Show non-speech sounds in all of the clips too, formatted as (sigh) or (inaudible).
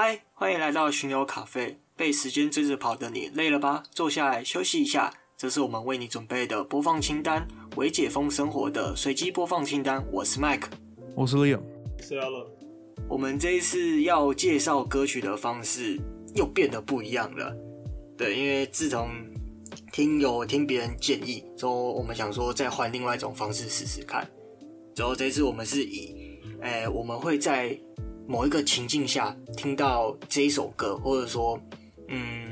嗨，欢迎来到巡游咖啡。被时间追着跑的你累了吧？坐下来休息一下。这是我们为你准备的播放清单，为解封生活的随机播放清单。我是 Mike，我是 Leon，是 Alan。我们这一次要介绍歌曲的方式又变得不一样了。对，因为自从听有听别人建议之后，我们想说再换另外一种方式试试看。之后这一次我们是以，哎、欸，我们会在某一个情境下听到这一首歌，或者说，嗯。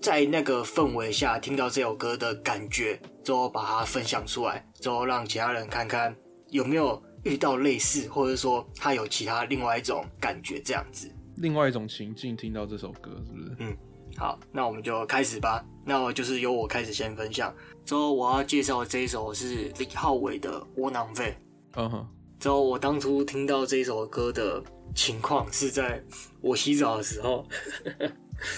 在那个氛围下听到这首歌的感觉，之后把它分享出来，之后让其他人看看有没有遇到类似，或者说他有其他另外一种感觉这样子。另外一种情境听到这首歌是不是？嗯，好，那我们就开始吧。那我就是由我开始先分享，之后我要介绍这一首是李浩伟的《窝囊废》。嗯哼。之后我当初听到这首歌的情况是在我洗澡的时候。(laughs)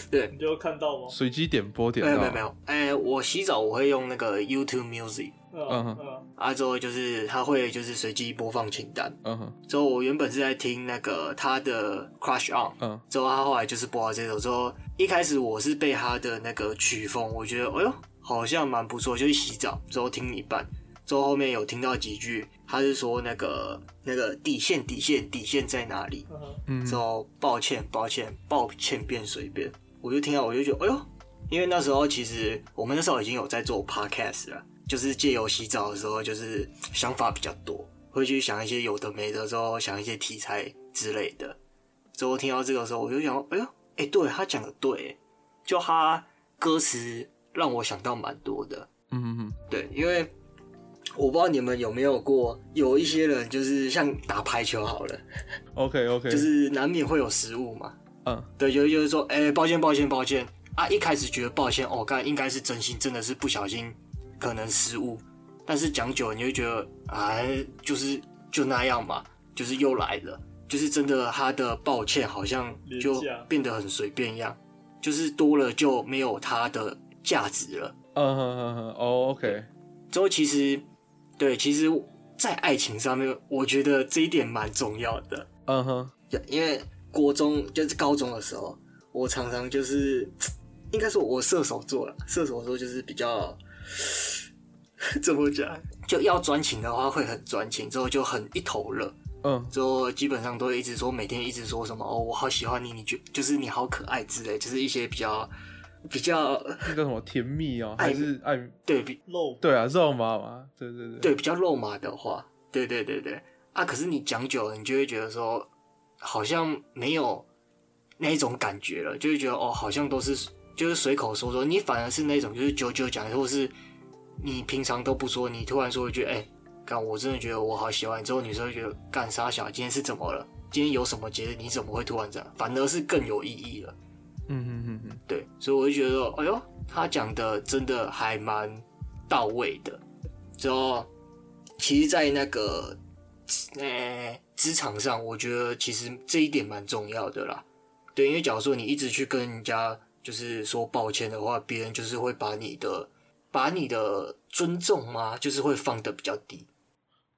对，你就看到吗？随机点播点到。没有没有没有，哎、欸，我洗澡我会用那个 YouTube Music，嗯哼，啊之后就是它会就是随机播放清单，嗯哼，之后我原本是在听那个他的 Crush On，嗯，之后他后来就是播到这首，之后一开始我是被他的那个曲风，我觉得哎呦好像蛮不错，就是洗澡之后听一半，之后后面有听到几句，他是说那个那个底线底线底线在哪里？嗯，之后抱歉抱歉抱歉变随便，我就听到我就觉得哎呦，因为那时候其实我们那时候已经有在做 podcast 了，就是借由洗澡的时候，就是想法比较多，会去想一些有的没的，之后想一些题材之类的。之后听到这个时候，我就想哎呦，哎，对他讲的对，就他歌词让我想到蛮多的。嗯嗯嗯，对，因为。我不知道你们有没有过，有一些人就是像打排球好了，OK OK，(laughs) 就是难免会有失误嘛。嗯，对，有就是说，哎、欸，抱歉抱歉抱歉啊！一开始觉得抱歉，哦，刚才应该是真心，真的是不小心，可能失误。但是讲久了，你会觉得，哎，就是就那样嘛，就是又来了，就是真的，他的抱歉好像就变得很随便一样，就是多了就没有他的价值了。嗯哼哼哼，哦，OK。之后其实。对，其实，在爱情上面，我觉得这一点蛮重要的。嗯哼，因为国中就是高中的时候，我常常就是，应该说我射手座了。射手座就是比较 (laughs) 怎么讲，就要专情的话会很专情，之后就很一头热。嗯，之后基本上都一直说，每天一直说什么哦，我好喜欢你，你觉就是你好可爱之类，就是一些比较。比较那个什么甜蜜哦、喔，还是爱对比肉对啊肉麻嘛，对对对对比较肉麻的话，对对对对啊！可是你讲久了，你就会觉得说好像没有那一种感觉了，就会觉得哦，好像都是就是随口说说。你反而是那种就是久久讲，或是你平常都不说，你突然说一句哎，干、欸、我真的觉得我好喜欢你，之后女生会觉得干啥小，今天是怎么了？今天有什么节日？你怎么会突然这样？反而是更有意义了。嗯嗯嗯嗯，对，所以我就觉得，哎呦，他讲的真的还蛮到位的。之后，其实，在那个，呃，职场上，我觉得其实这一点蛮重要的啦。对，因为假如说你一直去跟人家就是说抱歉的话，别人就是会把你的把你的尊重嘛，就是会放的比较低。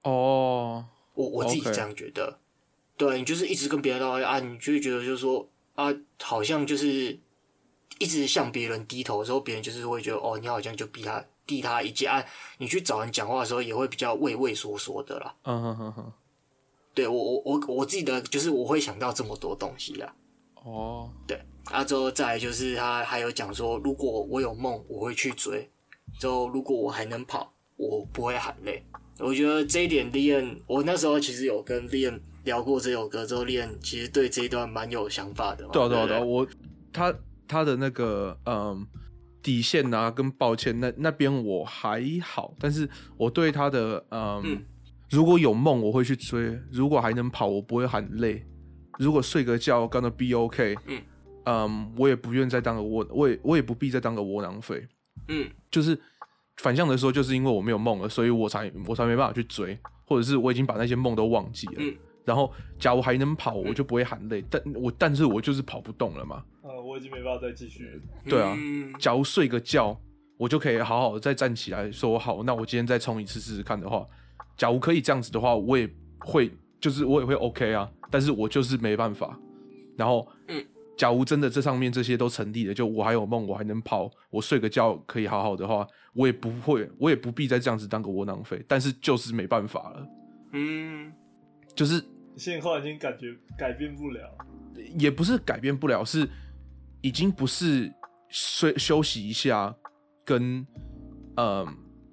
哦，我我自己这样觉得。Okay. 对，你就是一直跟别人道歉啊，你就会觉得就是说。啊，好像就是一直向别人低头的时候，别人就是会觉得哦，你好像就比他低他一截。啊，你去找人讲话的时候，也会比较畏畏缩缩的啦。嗯哼哼哼，对我我我我记得就是我会想到这么多东西啦。哦，对，啊，之后再来就是他还有讲说，如果我有梦，我会去追；之后如果我还能跑，我不会喊累。我觉得这一点，Liam，我那时候其实有跟 Liam。聊过这首歌之后，练其实对这一段蛮有想法的嘛。对啊，对啊，对啊，我他他的那个嗯底线啊，跟抱歉那那边我还好，但是我对他的嗯，嗯。如果有梦我会去追，如果还能跑我不会喊累，如果睡个觉 gonna be OK，嗯。嗯，我也不愿再当个窝，我也我也不必再当个窝囊废，嗯，就是反向的说，就是因为我没有梦了，所以我才我才没办法去追，或者是我已经把那些梦都忘记了，嗯。然后，假如还能跑，我就不会喊累。嗯、但我，但是我就是跑不动了嘛。啊，我已经没办法再继续了。对啊，嗯、假如睡个觉，我就可以好好的再站起来说好，那我今天再冲一次试试看的话，假如可以这样子的话，我也会，就是我也会 OK 啊。但是我就是没办法。然后，嗯，假如真的这上面这些都成立了，就我还有梦，我还能跑，我睡个觉可以好好的话，我也不会，我也不必再这样子当个窝囊废。但是就是没办法了，嗯，就是现在已经感觉改变不了，也不是改变不了，是已经不是睡休息一下跟嗯、呃、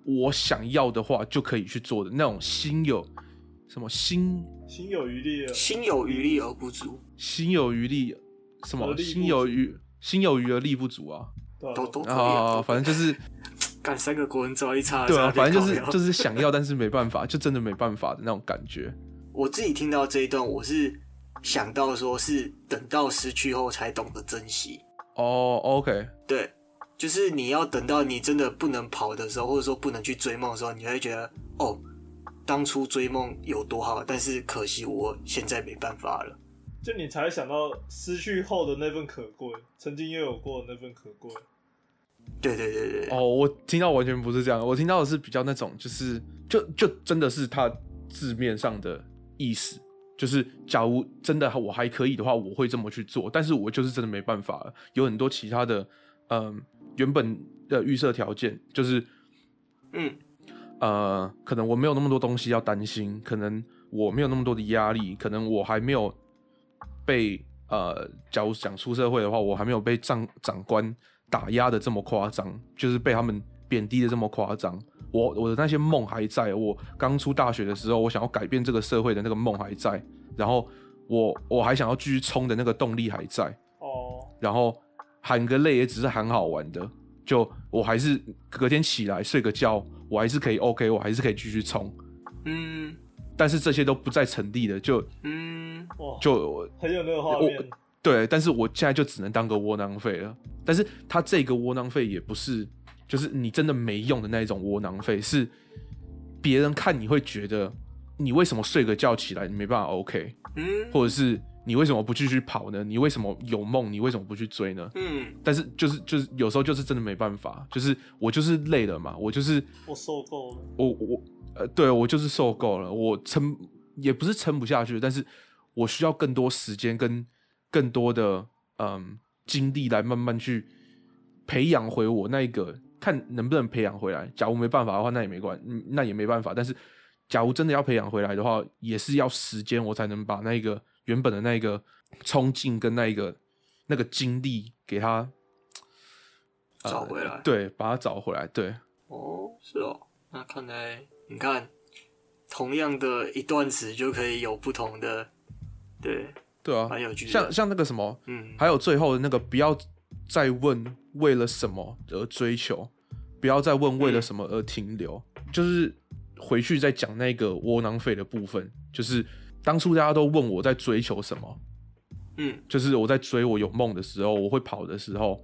我想要的话就可以去做的那种心有什么心心有余力，心有余力而不足，心有余力。什么心有余心有余而力不足啊？都都啊，反正就是 (laughs) 干三个国文造诣差。对啊，反正就是 (laughs) 就是想要，但是没办法，就真的没办法的那种感觉。我自己听到这一段，我是想到说，是等到失去后才懂得珍惜。哦，OK，对，就是你要等到你真的不能跑的时候，或者说不能去追梦的时候，你会觉得哦，当初追梦有多好，但是可惜我现在没办法了。就你才想到失去后的那份可贵，曾经拥有过的那份可贵。对对对对。哦，我听到完全不是这样，我听到的是比较那种，就是就就真的是他字面上的意思，就是假如真的我还可以的话，我会这么去做，但是我就是真的没办法了，有很多其他的，嗯，原本的预设条件，就是，嗯，呃，可能我没有那么多东西要担心，可能我没有那么多的压力，可能我还没有。被呃，假如讲出社会的话，我还没有被长长官打压的这么夸张，就是被他们贬低的这么夸张。我我的那些梦还在，我刚出大学的时候，我想要改变这个社会的那个梦还在，然后我我还想要继续冲的那个动力还在。哦。然后喊个累也只是喊好玩的，就我还是隔天起来睡个觉，我还是可以 OK，我还是可以继续冲。嗯。但是这些都不再成立了，就嗯，就很有那个画面。对，但是我现在就只能当个窝囊废了。但是他这个窝囊废也不是，就是你真的没用的那一种窝囊废，是别人看你会觉得你为什么睡个觉起来你没办法 OK，嗯，或者是你为什么不继续跑呢？你为什么有梦？你为什么不去追呢？嗯，但是就是就是有时候就是真的没办法，就是我就是累了嘛，我就是我受够了，我我。呃，对，我就是受够了，我撑也不是撑不下去，但是我需要更多时间跟更多的嗯精力来慢慢去培养回我那一个，看能不能培养回来。假如没办法的话，那也没关，那也没办法。但是假如真的要培养回来的话，也是要时间，我才能把那个原本的那个冲劲跟那一个那个精力给他找回来。呃，对，把它找回来。对，哦，是哦，那看来。你看，同样的一段词就可以有不同的，对对啊，蛮有趣的。像像那个什么，嗯，还有最后的那个，不要再问为了什么而追求，不要再问为了什么而停留，嗯、就是回去再讲那个窝囊废的部分。就是当初大家都问我在追求什么，嗯，就是我在追我有梦的时候，我会跑的时候，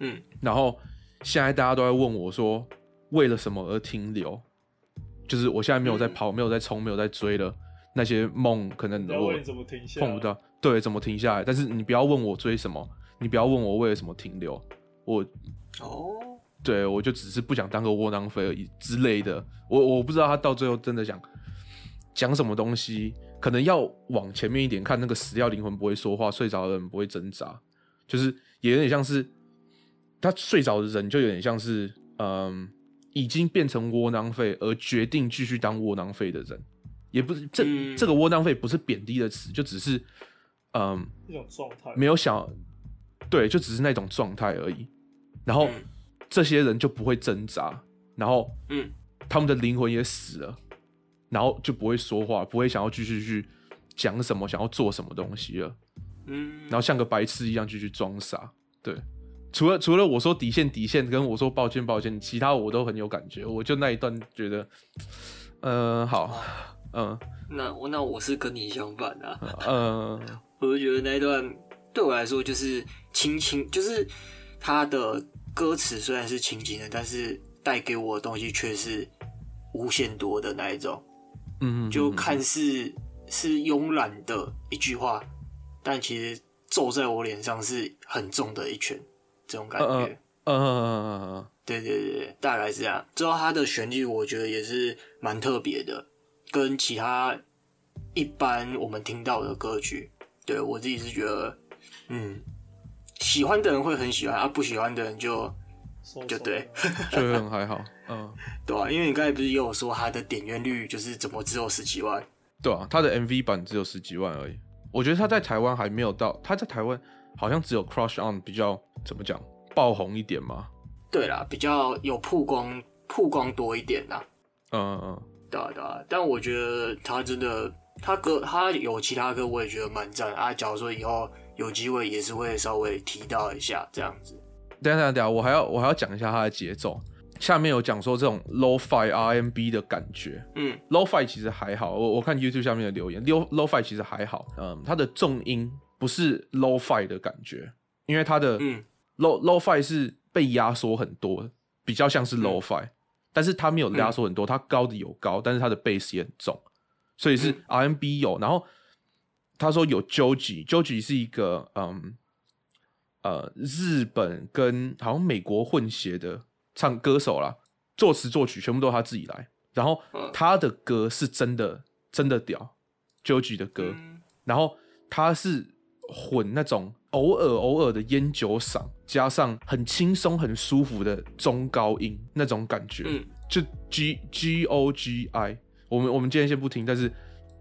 嗯，然后现在大家都在问我说为了什么而停留。就是我现在没有在跑，嗯、没有在冲，没有在追了。那些梦可能我碰不到，对，怎么停下来？但是你不要问我追什么，你不要问我为了什么停留。我哦，对，我就只是不想当个窝囊废而已之类的。我我不知道他到最后真的想讲什么东西，可能要往前面一点看。那个死掉灵魂不会说话，睡着的人不会挣扎，就是也有点像是他睡着的人，就有点像是嗯。已经变成窝囊废而决定继续当窝囊废的人，也不是这、嗯、这个窝囊废不是贬低的词，就只是嗯一种状态，没有想对，就只是那种状态而已。然后、嗯、这些人就不会挣扎，然后嗯，他们的灵魂也死了，然后就不会说话，不会想要继续去讲什么，想要做什么东西了。嗯，然后像个白痴一样继续装傻，对。除了除了我说底线底线，跟我说抱歉抱歉，其他我都很有感觉。我就那一段觉得，嗯、呃，好，嗯，那我那我是跟你相反的、啊，嗯，(laughs) 我就觉得那一段对我来说就是轻轻，就是他的歌词虽然是情景的，但是带给我的东西却是无限多的那一种，嗯，就看似是慵懒的一句话，但其实揍在我脸上是很重的一拳。这种感觉，嗯嗯嗯嗯，对对对，大概是这样。之后它的旋律，我觉得也是蛮特别的，跟其他一般我们听到的歌曲，对我自己是觉得，嗯，喜欢的人会很喜欢啊，不喜欢的人就就对，(laughs) 就会很还好，嗯，对啊，因为你刚才不是也有说他的点阅率就是怎么只有十几万？对啊，他的 MV 版只有十几万而已。我觉得他在台湾还没有到，他在台湾好像只有 Crush On 比较怎么讲爆红一点嘛。对啦，比较有曝光，曝光多一点啦。嗯嗯嗯，对啊对啊，但我觉得他真的，他歌他有其他歌，我也觉得蛮赞啊。假如说以后有机会，也是会稍微提到一下这样子。等下等下等下，我还要我还要讲一下它的节奏。下面有讲说这种 Lo-Fi RMB 的感觉，嗯，Lo-Fi 其实还好。我我看 YouTube 下面的留言，Lo Lo-Fi 其实还好。嗯，它的重音不是 Lo-Fi 的感觉，因为它的嗯 Lo Lo-Fi 是被压缩很多，比较像是 Lo-Fi，嗯，但是它没有压缩很多，它高的有高，但是它的 bass 也很重，所以是 RMB 有。然后他说有 Joji，Joji 是一个嗯呃日本跟好像美国混血的。唱歌手啦，作词作曲全部都他自己来，然后他的歌是真的真的屌，Joji 的歌，然后他是混那种偶尔偶尔的烟酒嗓，加上很轻松很舒服的中高音那种感觉，就 G G O G I。我们我们今天先不听，但是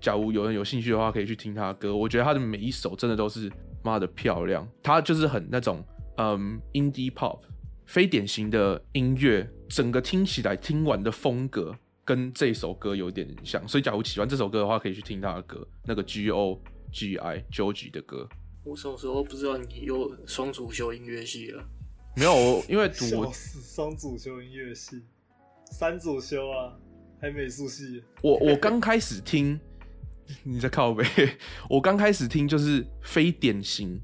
假如有人有兴趣的话，可以去听他的歌。我觉得他的每一首真的都是妈的漂亮，他就是很那种嗯 Indie Pop。非典型的音乐，整个听起来听完的风格跟这首歌有点像，所以假如喜欢这首歌的话，可以去听他的歌，那个 G O G I Joji 的歌。我什么时候不知道你有双主修音乐系了？没有，我因为读双主修音乐系，三主修啊，还美术系。我我刚开始听 (laughs) 你在靠北，我刚开始听就是非典型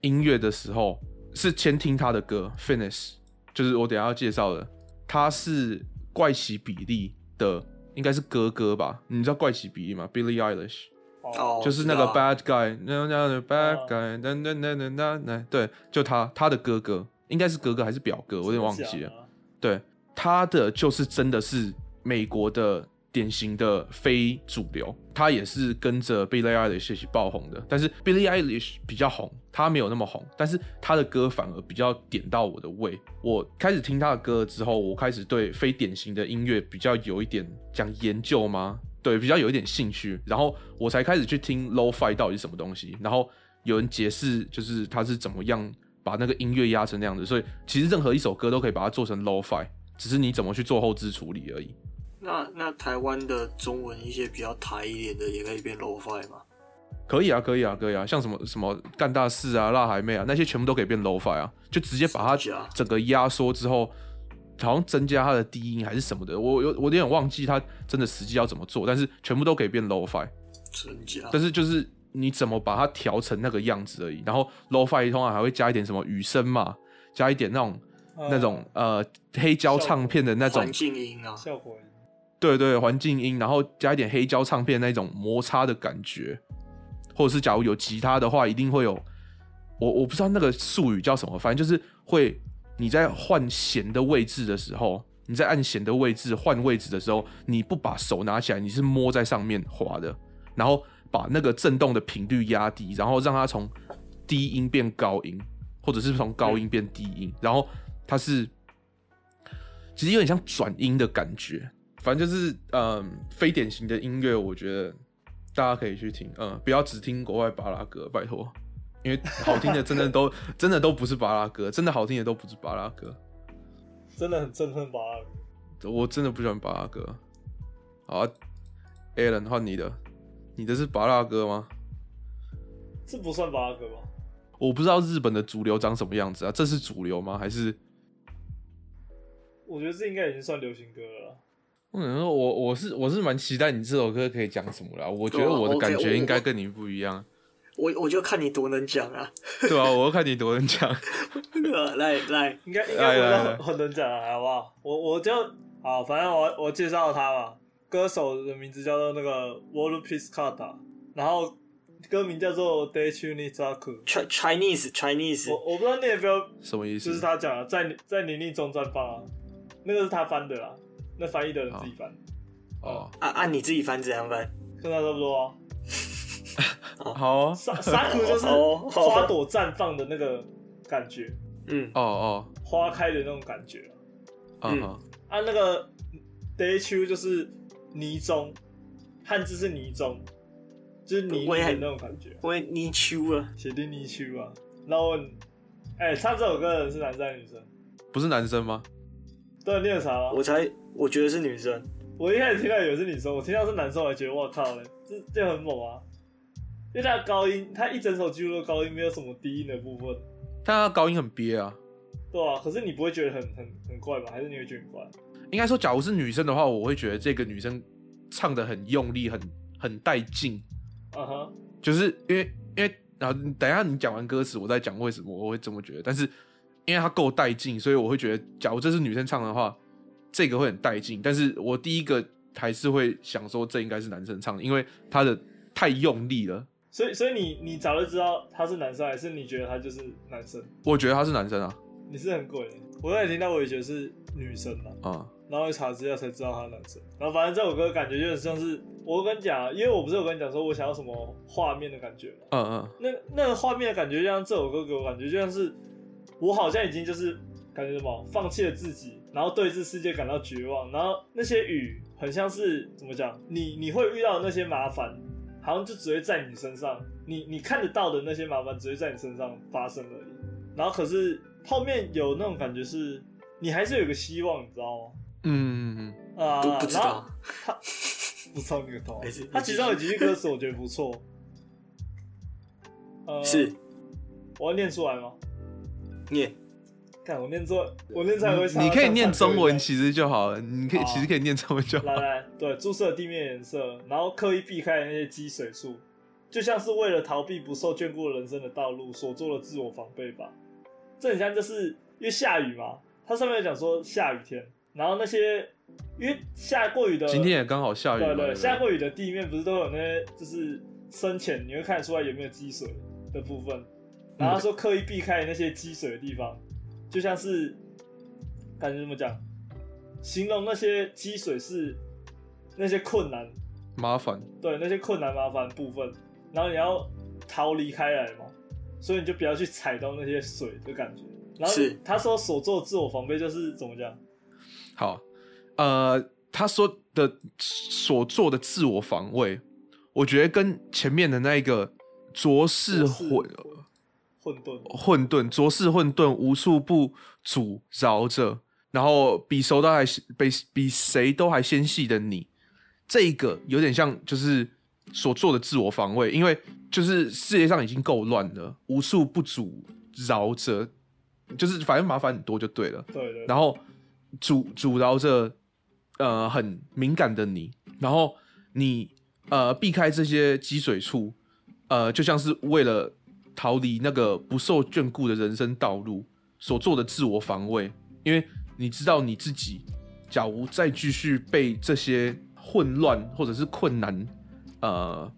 音乐的时候，是先听他的歌 Finish。就是我等下要介绍的，他是怪奇比利的，应该是哥哥吧？你知道怪奇比利吗？Billie Eilish，哦，就是那个 Bad Guy，那那那 Bad Guy，那那那那那那，对，就他，他的哥哥，应该是哥哥还是表哥，我有点忘记了。对，他的就是真的是美国的。典型的非主流，他也是跟着 Billie Eilish 爆红的，但是 Billie Eilish 比较红，他没有那么红，但是他的歌反而比较点到我的胃。我开始听他的歌之后，我开始对非典型的音乐比较有一点讲研究吗？对，比较有一点兴趣，然后我才开始去听 Low-Fi 到底是什么东西，然后有人解释就是他是怎么样把那个音乐压成那样子，所以其实任何一首歌都可以把它做成 Low-Fi，只是你怎么去做后置处理而已。那那台湾的中文一些比较台一点的也可以变 Lo-Fi 吗？可以啊，可以啊，可以啊，像什么什么干大事啊、辣海妹啊，那些全部都可以变 Lo-Fi 啊，就直接把它整个压缩之后，好像增加它的低音还是什么的，我有我有点忘记它真的实际要怎么做，但是全部都可以变 Lo-Fi，真假？但是就是你怎么把它调成那个样子而已，然后 Lo-Fi 通常还会加一点什么雨声嘛，加一点那种、呃、那种呃黑胶唱片的那种环境音啊，效果。对对，环境音，然后加一点黑胶唱片那种摩擦的感觉，或者是假如有吉他的话，一定会有，我我不知道那个术语叫什么，反正就是会你在换弦的位置的时候，你在按弦的位置换位置的时候，你不把手拿起来，你是摸在上面滑的，然后把那个震动的频率压低，然后让它从低音变高音，或者是从高音变低音，然后它是其实有点像转音的感觉。反正就是，嗯，非典型的音乐，我觉得大家可以去听，嗯，不要只听国外巴拉歌，拜托，因为好听的真的都 (laughs) 真的都不是巴拉歌，真的好听的都不是巴拉歌，真的很憎恨巴拉歌，我真的不喜欢巴拉歌。好，Alan 换你的，你的是巴拉歌吗？这不算巴拉歌吗？我不知道日本的主流长什么样子啊，这是主流吗？还是？我觉得这应该已经算流行歌了。嗯，我我是我是蛮期待你这首歌可以讲什么啦。我觉得我的感觉应该跟你不一样。我我就看你多能讲啊。(laughs) 对啊，我就看你多能讲。来来，应该应该很能讲啊，好不好？我我就好，反正我我介绍他吧。歌手的名字叫做那个 Wolupiscata，然后歌名叫做 Daishu Nizaku。Chinese Chinese。我我不知道念的标什么意思，就是他讲的，在在泥泞中绽放啊，那个是他翻的啦。那翻译的人自己翻，哦，按按你自己翻怎样翻？跟他差不多啊。好，沙沙库就是花朵绽放的那个感觉，嗯，哦哦，花开的那种感觉。嗯，啊，那个 day two 就是泥中，汉字是泥中，就是泥的那种感觉。我泥鳅啊，写的泥鳅啊。然后问，哎、欸，唱这首歌的人是男生还是女生？不是男生吗？对，你有查吗？我才，我觉得是女生。我一开始听到以为是女生，我听到是男生，我还觉得我靠嘞，这这很猛啊！因为他的高音，他一整首几乎都高音，没有什么低音的部分。但他高音很憋啊。对啊，可是你不会觉得很很很怪吗？还是你会觉得很怪？应该说，假如是女生的话，我会觉得这个女生唱的很用力，很很带劲。啊哈，就是因为因为然后等一下你讲完歌词，我再讲为什么我会这么觉得。但是因为它够带劲，所以我会觉得，假如这是女生唱的话。这个会很带劲，但是我第一个还是会想说，这应该是男生唱的，因为他的太用力了。所以，所以你你早就知道他是男生，还是你觉得他就是男生？我觉得他是男生啊。你是很鬼，我刚才听到我也觉得是女生嘛。啊、嗯。然后一查资料才知道他是男生。然后反正这首歌感觉就很像是，我跟你讲，因为我不是有跟你讲说我想要什么画面的感觉嘛。嗯嗯。那那个画面的感觉，就像这首歌给我感觉，就像是我好像已经就是感觉什么，放弃了自己。然后对这世界感到绝望，然后那些雨很像是怎么讲？你你会遇到的那些麻烦，好像就只会在你身上，你你看得到的那些麻烦只会在你身上发生而已。然后可是后面有那种感觉是，你还是有个希望，你知道吗？嗯嗯嗯啊，不不知道。他不知道那个头。他 (laughs) 其中有几句歌词我觉得不错。呃，是。我要念出来吗？念。看我念错，我念才会唱。你可以念中文其实就好了，你可以其实可以念中文就好。来来，对，注射地面颜色，然后刻意避开那些积水处，就像是为了逃避不受眷顾人生的道路所做的自我防备吧。这很像就是因为下雨嘛，它上面有讲说下雨天，然后那些因为下过雨的，今天也刚好下雨，对对，下过雨的地面不是都有那些就是深浅，你会看得出来有没有积水的部分，然后他说刻意避开那些积水的地方。就像是感觉怎么讲，形容那些积水是那些困难、麻烦，对那些困难麻烦部分，然后你要逃离开来嘛，所以你就不要去踩到那些水的感觉。然后他说所做的自我防备就是怎么讲？好，呃，他说的所做的自我防卫，我觉得跟前面的那一个浊世混。混沌，混沌，浊世混沌，无处不阻挠着，然后比谁都还比比谁都还纤细的你，这一个有点像就是所做的自我防卫，因为就是世界上已经够乱了，无处不阻挠着，就是反正麻烦很多就对了。对对，对。然后阻阻挠着呃很敏感的你，然后你呃避开这些积水处，呃就像是为了。逃离那个不受眷顾的人生道路所做的自我防卫，因为你知道你自己，假如再继续被这些混乱或者是困难，呃，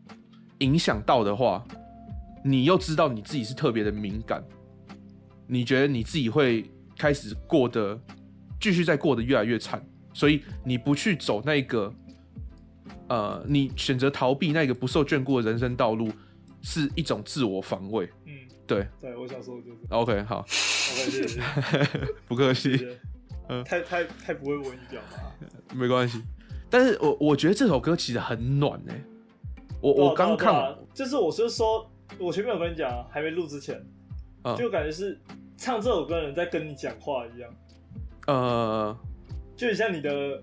影响到的话，你又知道你自己是特别的敏感，你觉得你自己会开始过得继续再过得越来越惨，所以你不去走那个，呃，你选择逃避那个不受眷顾的人生道路。是一种自我防卫。嗯，对，对，我想说的就是。OK，好。OK，谢谢。不客气。嗯，太太太不会文语表达。没关系，但是我我觉得这首歌其实很暖哎、欸。我我刚看、啊，就是我是说，我前面有跟你讲，还没录之前，嗯、就感觉是唱这首歌的人在跟你讲话一样。呃，就很像你的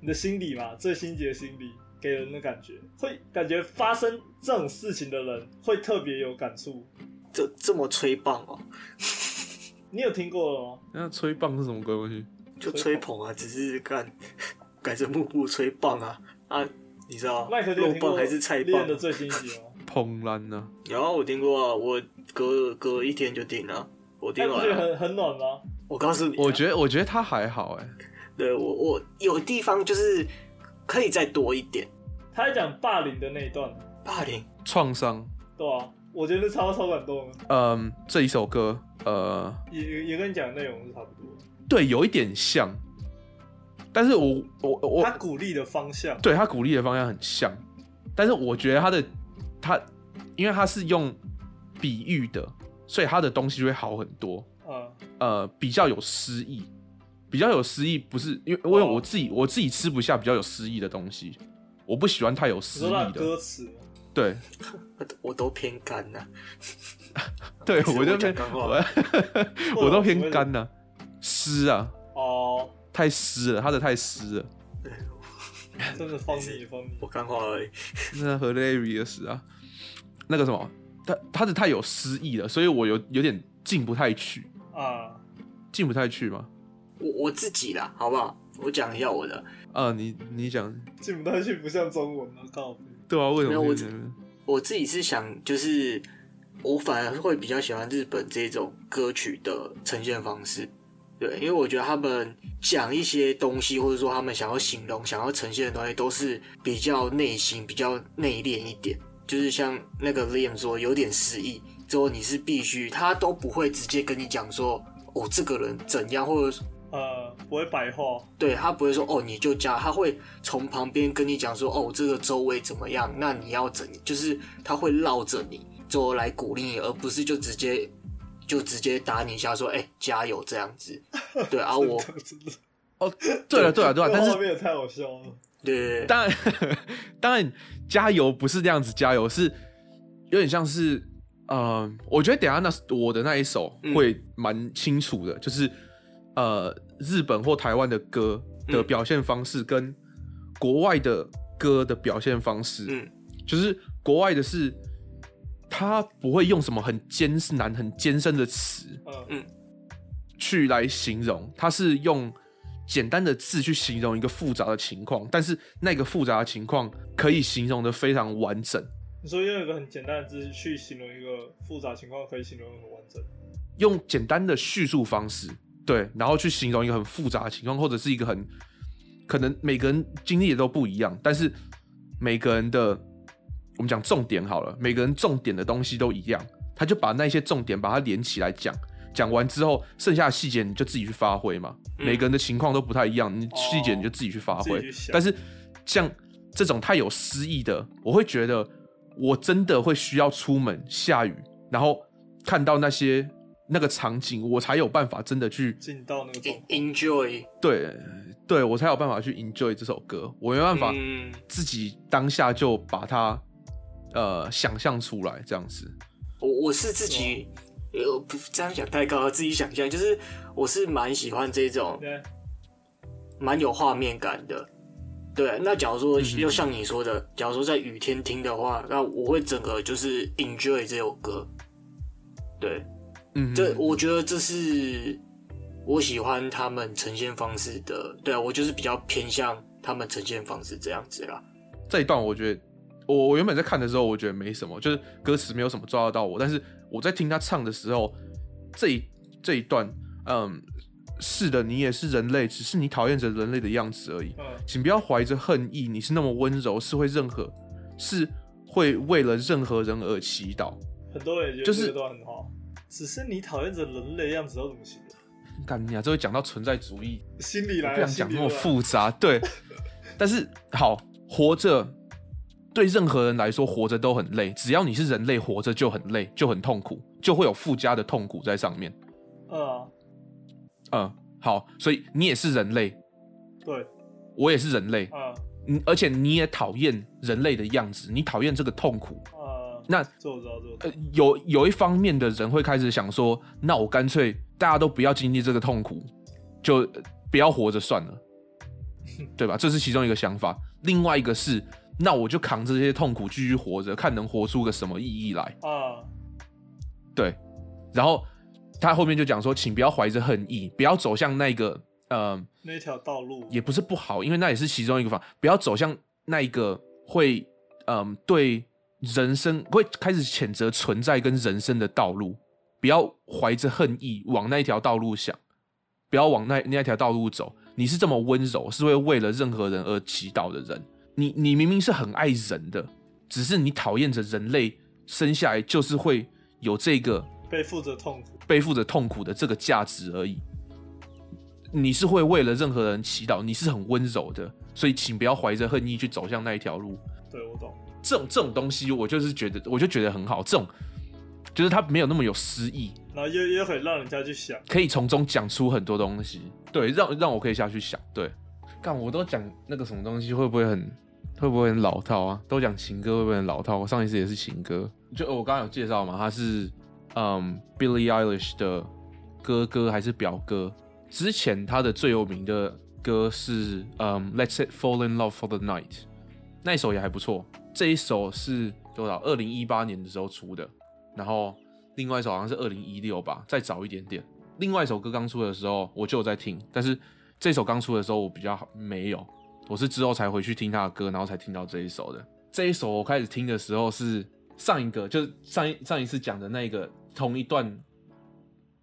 你的心理嘛，最心结的心里。给人的感觉，会感觉发生这种事情的人会特别有感触。这这么吹棒哦？你有听过了吗？那吹棒是什么鬼东西？就吹捧啊，只是看改成幕布吹棒啊啊！你知道麦克肉棒还是菜棒的最新集吗？(laughs) 捧烂呢？有啊，我听过啊，我隔隔一天就听了，我听完了。觉得很很暖吗？我告诉你，我觉得我觉得他还好哎。对我我有地方就是。可以再多一点。他在讲霸凌的那一段，霸凌创伤，对啊，我觉得超超感动。嗯，这一首歌，呃，也也跟你讲的内容是差不多。对，有一点像，但是我我我，他鼓励的方向，对他鼓励的方向很像，但是我觉得他的他，因为他是用比喻的，所以他的东西就会好很多。嗯，呃，比较有诗意，比较有诗意，不是因为因为我自己、哦、我自己吃不下比较有诗意的东西，我不喜欢太有诗意的歌词。对，(laughs) 我都偏干呐。(laughs) 对，(laughs) 我就偏我，我都偏干呐，湿啊。哦，太湿了，他的太湿了。真的放你放你，我干话而已。那 hilarious 啊，那个什么，他他的太有诗意了，所以我有有点进不太去啊，进不太去吗？我我自己啦，好不好？我讲一下我的。啊，你你讲进不太去，不像中文啊，靠。对啊，为什么？我我自己是想，就是我反而会比较喜欢日本这种歌曲的呈现方式。对，因为我觉得他们讲一些东西，或者说他们想要形容、想要呈现的东西，都是比较内心、比较内敛一点。就是像那个 Liam 说，有点失意，之后你是必须，他都不会直接跟你讲说，哦，这个人怎样，或者呃，不会白话。对，他不会说，哦，你就加，他会从旁边跟你讲说，哦，这个周围怎么样，那你要怎，就是他会绕着你，之后来鼓励你，而不是就直接。就直接打你一下，说：“哎、欸，加油！”这样子，(laughs) 对啊，我哦，对了，对了，对了，但是画面也太好笑了。对，当然，(laughs) 当然，加油不是这样子，加油是有点像是，嗯、呃，我觉得等下那我的那一首会蛮清楚的，嗯、就是呃，日本或台湾的歌的表现方式跟国外的歌的表现方式，嗯，就是国外的是。他不会用什么很艰难、很艰深的词，嗯，去来形容。他是用简单的字去形容一个复杂的情况，但是那个复杂的情况可以形容的非常完整。你说用一个很简单的字去形容一个复杂情况，可以形容得很完整？用简单的叙述方式，对，然后去形容一个很复杂的情况，或者是一个很可能每个人经历的都不一样，但是每个人的。我们讲重点好了，每个人重点的东西都一样，他就把那些重点把它连起来讲，讲完之后，剩下的细节你就自己去发挥嘛。嗯、每个人的情况都不太一样，你细节你就自己去发挥。哦、但是像这种太有诗意的，我会觉得我真的会需要出门下雨，然后看到那些那个场景，我才有办法真的去进到那个 enjoy。对，对我才有办法去 enjoy 这首歌，我没办法自己当下就把它。呃，想象出来这样子，我我是自己，呃，不这样讲太高了，自己想象就是，我是蛮喜欢这种，蛮有画面感的。对，那假如说又像你说的，假如说在雨天听的话，那我会整个就是 enjoy 这首歌。对，嗯，这我觉得这是我喜欢他们呈现方式的。对啊，我就是比较偏向他们呈现方式这样子啦。这一段我觉得。我我原本在看的时候，我觉得没什么，就是歌词没有什么抓得到我。但是我在听他唱的时候，这一这一段，嗯，是的，你也是人类，只是你讨厌着人类的样子而已。嗯，请不要怀着恨意，你是那么温柔，是会任何，是会为了任何人而祈祷。很多人觉得这段很好，就是、只是你讨厌着人类的样子，要怎么形容？干你啊，这会讲到存在主义，心里来，不想讲那么复杂。对，(laughs) 但是好活着。对任何人来说，活着都很累。只要你是人类，活着就很累，就很痛苦，就会有附加的痛苦在上面。嗯、uh. 嗯，好，所以你也是人类，对，我也是人类。嗯、uh.，而且你也讨厌人类的样子，你讨厌这个痛苦。Uh. 那这我知道，这呃，有有一方面的人会开始想说，那我干脆大家都不要经历这个痛苦，就不要活着算了，(laughs) 对吧？这是其中一个想法。另外一个是。那我就扛着这些痛苦继续活着，看能活出个什么意义来啊？Uh. 对，然后他后面就讲说，请不要怀着恨意，不要走向那个呃那条道路，也不是不好，因为那也是其中一个方，不要走向那一个会嗯、呃、对人生会开始谴责存在跟人生的道路，不要怀着恨意往那一条道路想，不要往那那一条道路走。你是这么温柔，是会为了任何人而祈祷的人。你你明明是很爱人的，只是你讨厌着人类生下来就是会有这个背负着痛苦、背负着痛苦的这个价值而已。你是会为了任何人祈祷，你是很温柔的，所以请不要怀着恨意去走向那一条路。对，我懂。这种这种东西，我就是觉得，我就觉得很好。这种就是他没有那么有诗意，然后又又很让人家去想，可以从中讲出很多东西。对，让让我可以下去想。对，干我都讲那个什么东西，会不会很会不会很老套啊？都讲情歌会不会很老套？我上一次也是情歌，就我刚刚有介绍嘛，他是嗯 Billie Eilish 的哥哥还是表哥？之前他的最有名的歌是嗯 Let's Fall in Love for the Night，那一首也还不错。这一首是多少？二零一八年的时候出的。然后另外一首好像是二零一六吧，再早一点点。另外一首歌刚出的时候我就有在听，但是这首刚出的时候我比较没有，我是之后才回去听他的歌，然后才听到这一首的。这一首我开始听的时候是上一个，就是上一上一次讲的那个同一段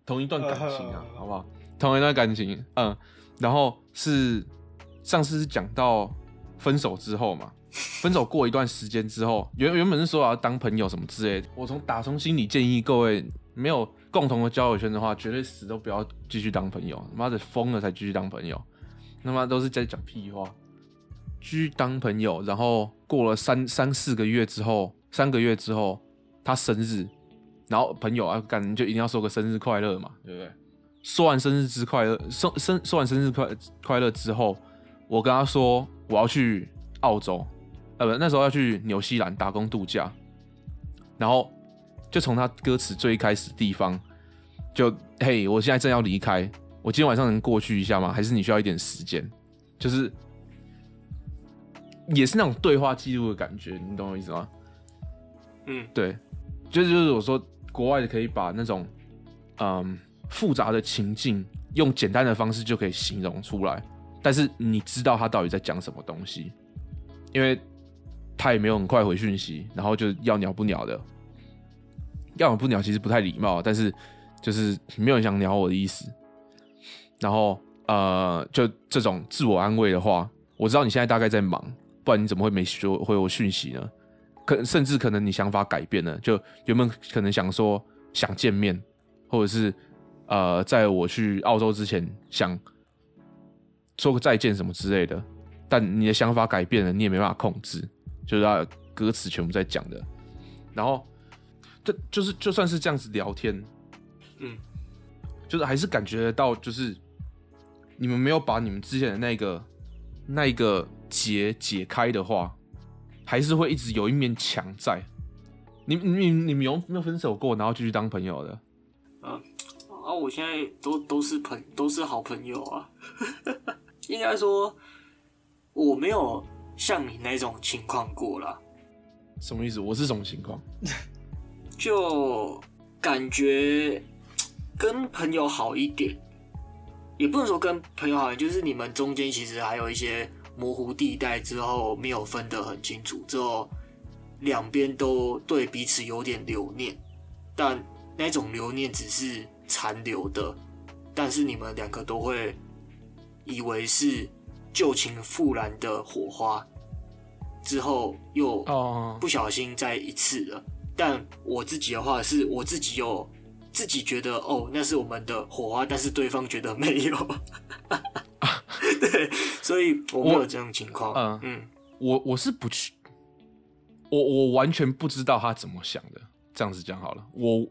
同一段感情啊，好不好？同一段感情，嗯。然后是上次是讲到分手之后嘛。分手过一段时间之后，原原本是说要当朋友什么之类的。我从打从心里建议各位，没有共同的交友圈的话，绝对死都不要继续当朋友。妈的疯了才继续当朋友，他妈都是在讲屁话。继续当朋友，然后过了三三四个月之后，三个月之后他生日，然后朋友啊，干就一定要说个生日快乐嘛，对不对？说完生日之快乐，说生说完生日快快乐之后，我跟他说我要去澳洲。呃不，那时候要去纽西兰打工度假，然后就从他歌词最一开始地方，就嘿，我现在正要离开，我今天晚上能过去一下吗？还是你需要一点时间？就是也是那种对话记录的感觉，你懂我意思吗？嗯，对，就是就是我说国外的可以把那种嗯复杂的情境用简单的方式就可以形容出来，但是你知道他到底在讲什么东西，因为。他也没有很快回讯息，然后就要鸟不鸟的，要鸟不鸟其实不太礼貌，但是就是没有人想鸟我的意思。然后呃，就这种自我安慰的话，我知道你现在大概在忙，不然你怎么会没说回我讯息呢？可甚至可能你想法改变了，就原本可能想说想见面，或者是呃，在我去澳洲之前想说个再见什么之类的，但你的想法改变了，你也没办法控制。就是他歌词全部在讲的，然后这就是就算是这样子聊天，嗯，就是还是感觉得到，就是你们没有把你们之前的那个那一个结解开的话，还是会一直有一面墙在。你你你们有没有分手过，然后继续当朋友的？啊啊！我现在都都是朋都是好朋友啊，(laughs) 应该说我没有。像你那种情况过了，什么意思？我是什么情况？就感觉跟朋友好一点，也不能说跟朋友好就是你们中间其实还有一些模糊地带，之后没有分得很清楚，之后两边都对彼此有点留念，但那种留念只是残留的，但是你们两个都会以为是。旧情复燃的火花，之后又不小心再一次了。Oh. 但我自己的话，是我自己有自己觉得哦，那是我们的火花，但是对方觉得没有。(laughs) 对，所以我没有这种情况。嗯嗯，我我是不去，我我完全不知道他怎么想的。这样子讲好了，我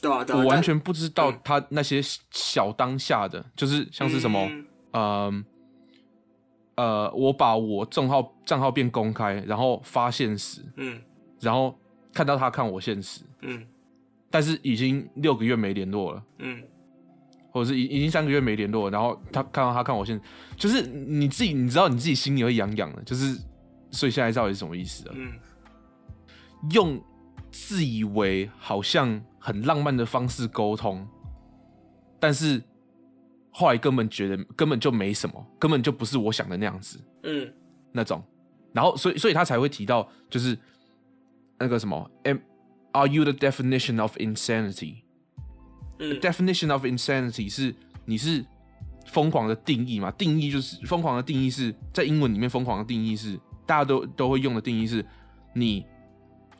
对啊，对啊，我完全不知道他那些小当下的，就是像是什么。嗯呃，呃，我把我账号账号变公开，然后发现实，嗯，然后看到他看我现实，嗯，但是已经六个月没联络了，嗯，或者是已已经三个月没联络，然后他看到他看我现，就是你自己你知道你自己心里会痒痒的，就是所以现在到底是什么意思啊？嗯，用自以为好像很浪漫的方式沟通，但是。后来根本觉得根本就没什么，根本就不是我想的那样子，嗯，那种，然后所以所以他才会提到就是那个什么，Are you the definition of insanity？嗯，definition of insanity 是你是疯狂的定义嘛？定义就是疯狂的定义是在英文里面疯狂的定义是大家都都会用的定义是你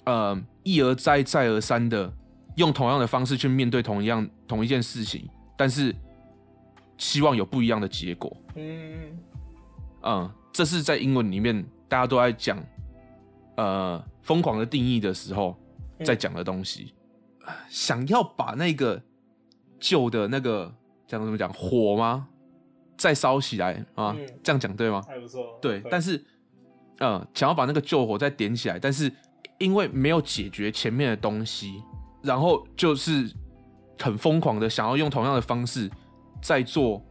呃一而再再而三的用同样的方式去面对同一样同一件事情，但是。希望有不一样的结果。嗯嗯，这是在英文里面大家都在讲呃疯狂的定义的时候，在讲的东西，嗯、想要把那个旧的那个讲怎么讲火吗？再烧起来啊？嗯、这样讲对吗？还不错。对，但是，嗯，想要把那个旧火再点起来，但是因为没有解决前面的东西，然后就是很疯狂的想要用同样的方式再做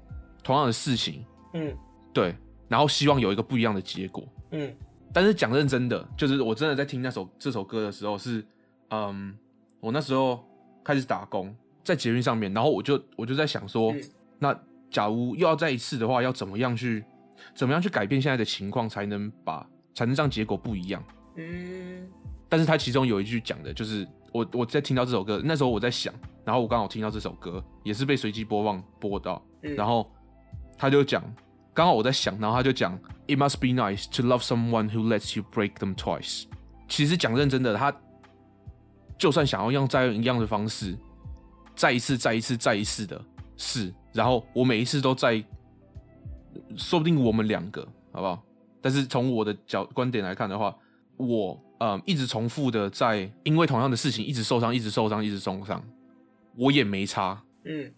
同样的事情。嗯，对，然后希望有一个不一样的结果。嗯，但是讲认真的，就是我真的在听那首这首歌的时候是，嗯，我那时候开始打工在捷运上面，然后我就我就在想说，嗯、那。假如又要再一次的话，要怎么样去，怎么样去改变现在的情况，才能把，才能让结果不一样？嗯。但是他其中有一句讲的，就是我我在听到这首歌，那时候我在想，然后我刚好听到这首歌，也是被随机播放播到，嗯、然后他就讲，刚好我在想，然后他就讲，It must be nice to love someone who lets you break them twice。其实讲认真的，他就算想要用再用一样的方式，再一次、再一次、再一次的试。然后我每一次都在，说不定我们两个好不好？但是从我的角观点来看的话，我嗯一直重复的在因为同样的事情一直受伤，一直受伤，一直受伤，我也没差。嗯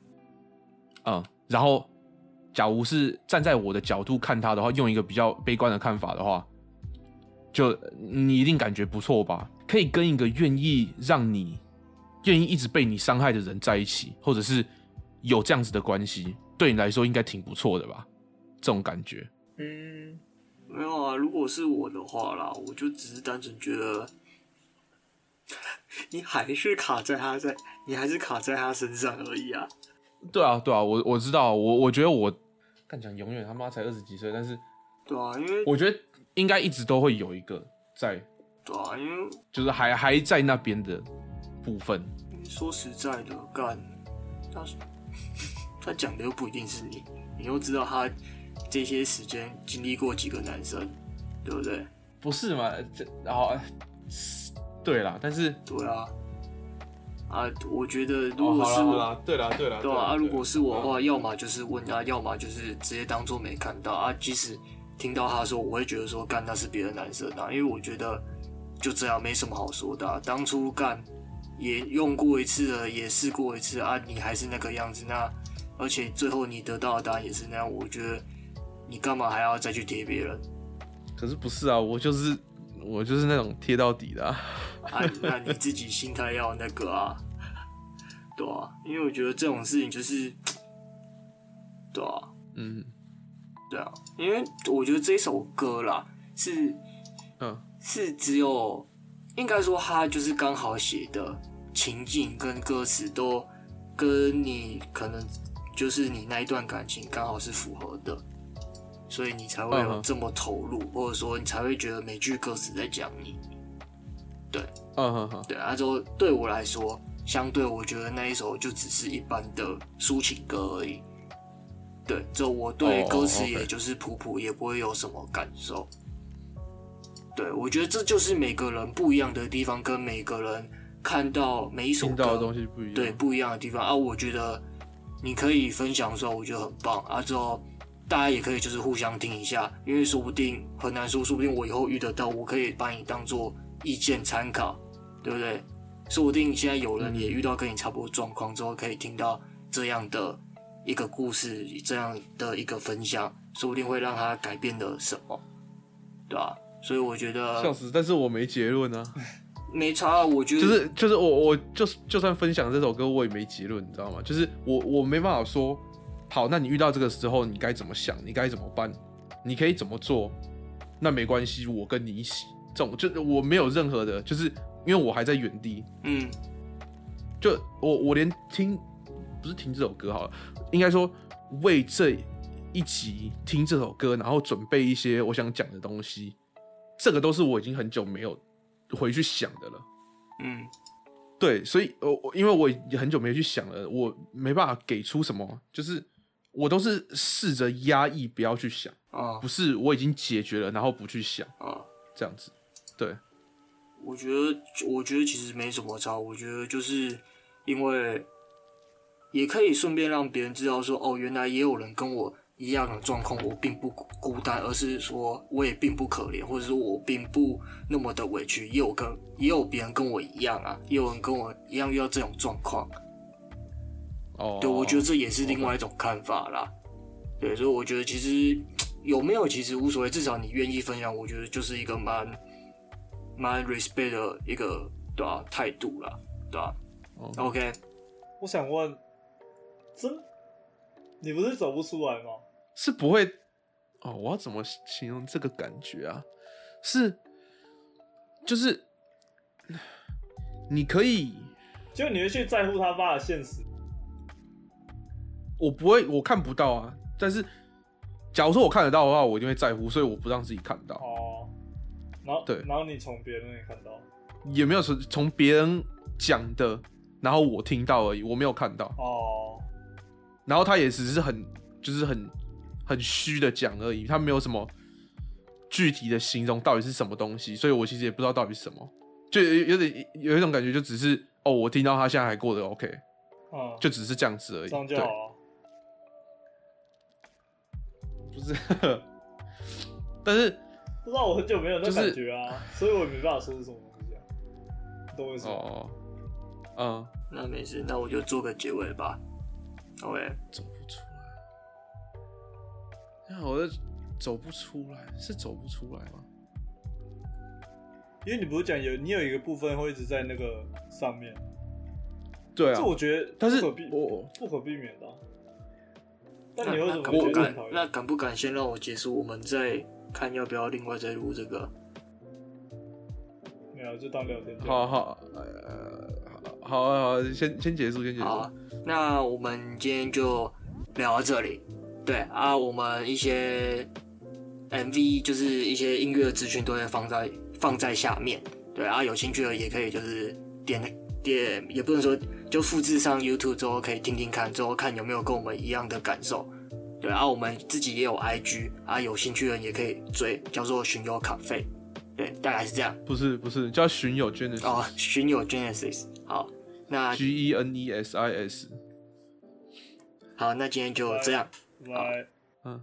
嗯，然后假如是站在我的角度看他的话，用一个比较悲观的看法的话，就你一定感觉不错吧？可以跟一个愿意让你愿意一直被你伤害的人在一起，或者是。有这样子的关系，对你来说应该挺不错的吧？这种感觉。嗯，没有啊。如果是我的话啦，我就只是单纯觉得，(laughs) 你还是卡在他在，你还是卡在他身上而已啊。对啊，对啊，我我知道，我我觉得我，干讲永远他妈才二十几岁，但是，对啊，因为我觉得应该一直都会有一个在，对啊，因为就是还还在那边的部分。说实在的，干，但是。(laughs) 他讲的又不一定是你，你又知道他这些时间经历过几个男生，对不对？不是嘛？这然后，对啦，但是对啊，啊，我觉得如果是我，哦、对啦，对啦，对啊，如果是我的话，要么就是问他，要么就是直接当做没看到啊。即使听到他说，我会觉得说，干那是别的男生啊，因为我觉得就这样没什么好说的啊。当初干也用过一次了，也试过一次啊，你还是那个样子那。而且最后你得到的答案也是那样，我觉得你干嘛还要再去贴别人？可是不是啊，我就是我就是那种贴到底的啊。啊，那你自己心态要那个啊，(laughs) 对啊，因为我觉得这种事情就是，对啊，嗯，对啊，因为我觉得这首歌啦是，嗯，是只有应该说他就是刚好写的情境跟歌词都跟你可能。就是你那一段感情刚好是符合的，所以你才会有这么投入，uh huh. 或者说你才会觉得每句歌词在讲你。对，嗯哼哼，对啊，就对我来说，相对我觉得那一首就只是一般的抒情歌而已。对，就我对歌词也就是普普，也不会有什么感受。Oh. 对，我觉得这就是每个人不一样的地方，跟每个人看到每一首歌的东西不一样，对，不一样的地方啊，我觉得。你可以分享的时候，我觉得很棒啊！之后大家也可以就是互相听一下，因为说不定很难说，说不定我以后遇得到，我可以把你当做意见参考，对不对？说不定现在有人也遇到跟你差不多状况，之后可以听到这样的一个故事，这样的一个分享，说不定会让他改变了什么，对吧？所以我觉得笑死，但是我没结论啊。没差，我觉得就是就是我我就就算分享这首歌，我也没结论，你知道吗？就是我我没办法说，好，那你遇到这个时候，你该怎么想？你该怎么办？你可以怎么做？那没关系，我跟你一起。这种就是我没有任何的，就是因为我还在原地。嗯，就我我连听不是听这首歌好了，应该说为这一集听这首歌，然后准备一些我想讲的东西，这个都是我已经很久没有。回去想的了，嗯，对，所以，我因为我也很久没去想了，我没办法给出什么，就是我都是试着压抑，不要去想啊，不是我已经解决了，然后不去想啊，这样子，对，我觉得，我觉得其实没什么差，我觉得就是因为也可以顺便让别人知道说，哦，原来也有人跟我一样的状况，我并不孤单，而是说我也并不可怜，或者说我并不那么的委屈。也有跟也有别人跟我一样啊，也有人跟我一样遇到这种状况。哦，对，我觉得这也是另外一种看法啦。对，所以我觉得其实有没有其实无所谓，至少你愿意分享，我觉得就是一个蛮蛮 respect 的一个对吧态度啦，对吧？OK，我想问，真你不是走不出来吗？是不会哦，我要怎么形容这个感觉啊？是，就是 (sighs) 你可以，就你会去在乎他爸的现实。我不会，我看不到啊。但是，假如说我看得到的话，我一定会在乎，所以我不让自己看到。哦。然后，对，然后你从别人那里看到，也没有从从别人讲的，然后我听到而已，我没有看到。哦。然后他也只是很，就是很很虚的讲而已，他没有什么具体的形容到底是什么东西，所以我其实也不知道到底是什么，就有有点有一种感觉，就只是哦，我听到他现在还过得 OK，嗯，就只是这样子而已。这样就好啊。不是，(laughs) 但是不知道我很久没有那感觉啊，就是、所以我也没办法说是什么东西啊。懂我意思吗？哦，嗯，那没事，那我就做个结尾吧。OK，走不出来，那我就走不出来，是走不出来吗？因为你不是讲有你有一个部分会一直在那个上面，对啊，这我觉得，但是我不可避免的、啊。那你为什么敢不敢？那敢不敢先让我结束？我们再看要不要另外再录这个？没有，就当聊天。好好，呃，好好好，先先结束，先结束。好，那我们今天就聊到这里。对啊，我们一些 MV 就是一些音乐资讯都会放在放在下面。对啊，有兴趣的也可以就是点点，也不能说。就复制上 YouTube 之后，可以听听看，之后看有没有跟我们一样的感受。对，然后我们自己也有 IG 啊，有兴趣的人也可以追，叫做巡游咖啡。对，大概是这样。不是不是，叫巡游 Genesis。哦，巡游 Genesis。好，那 G E N E S I S。好，那今天就这样。拜。嗯。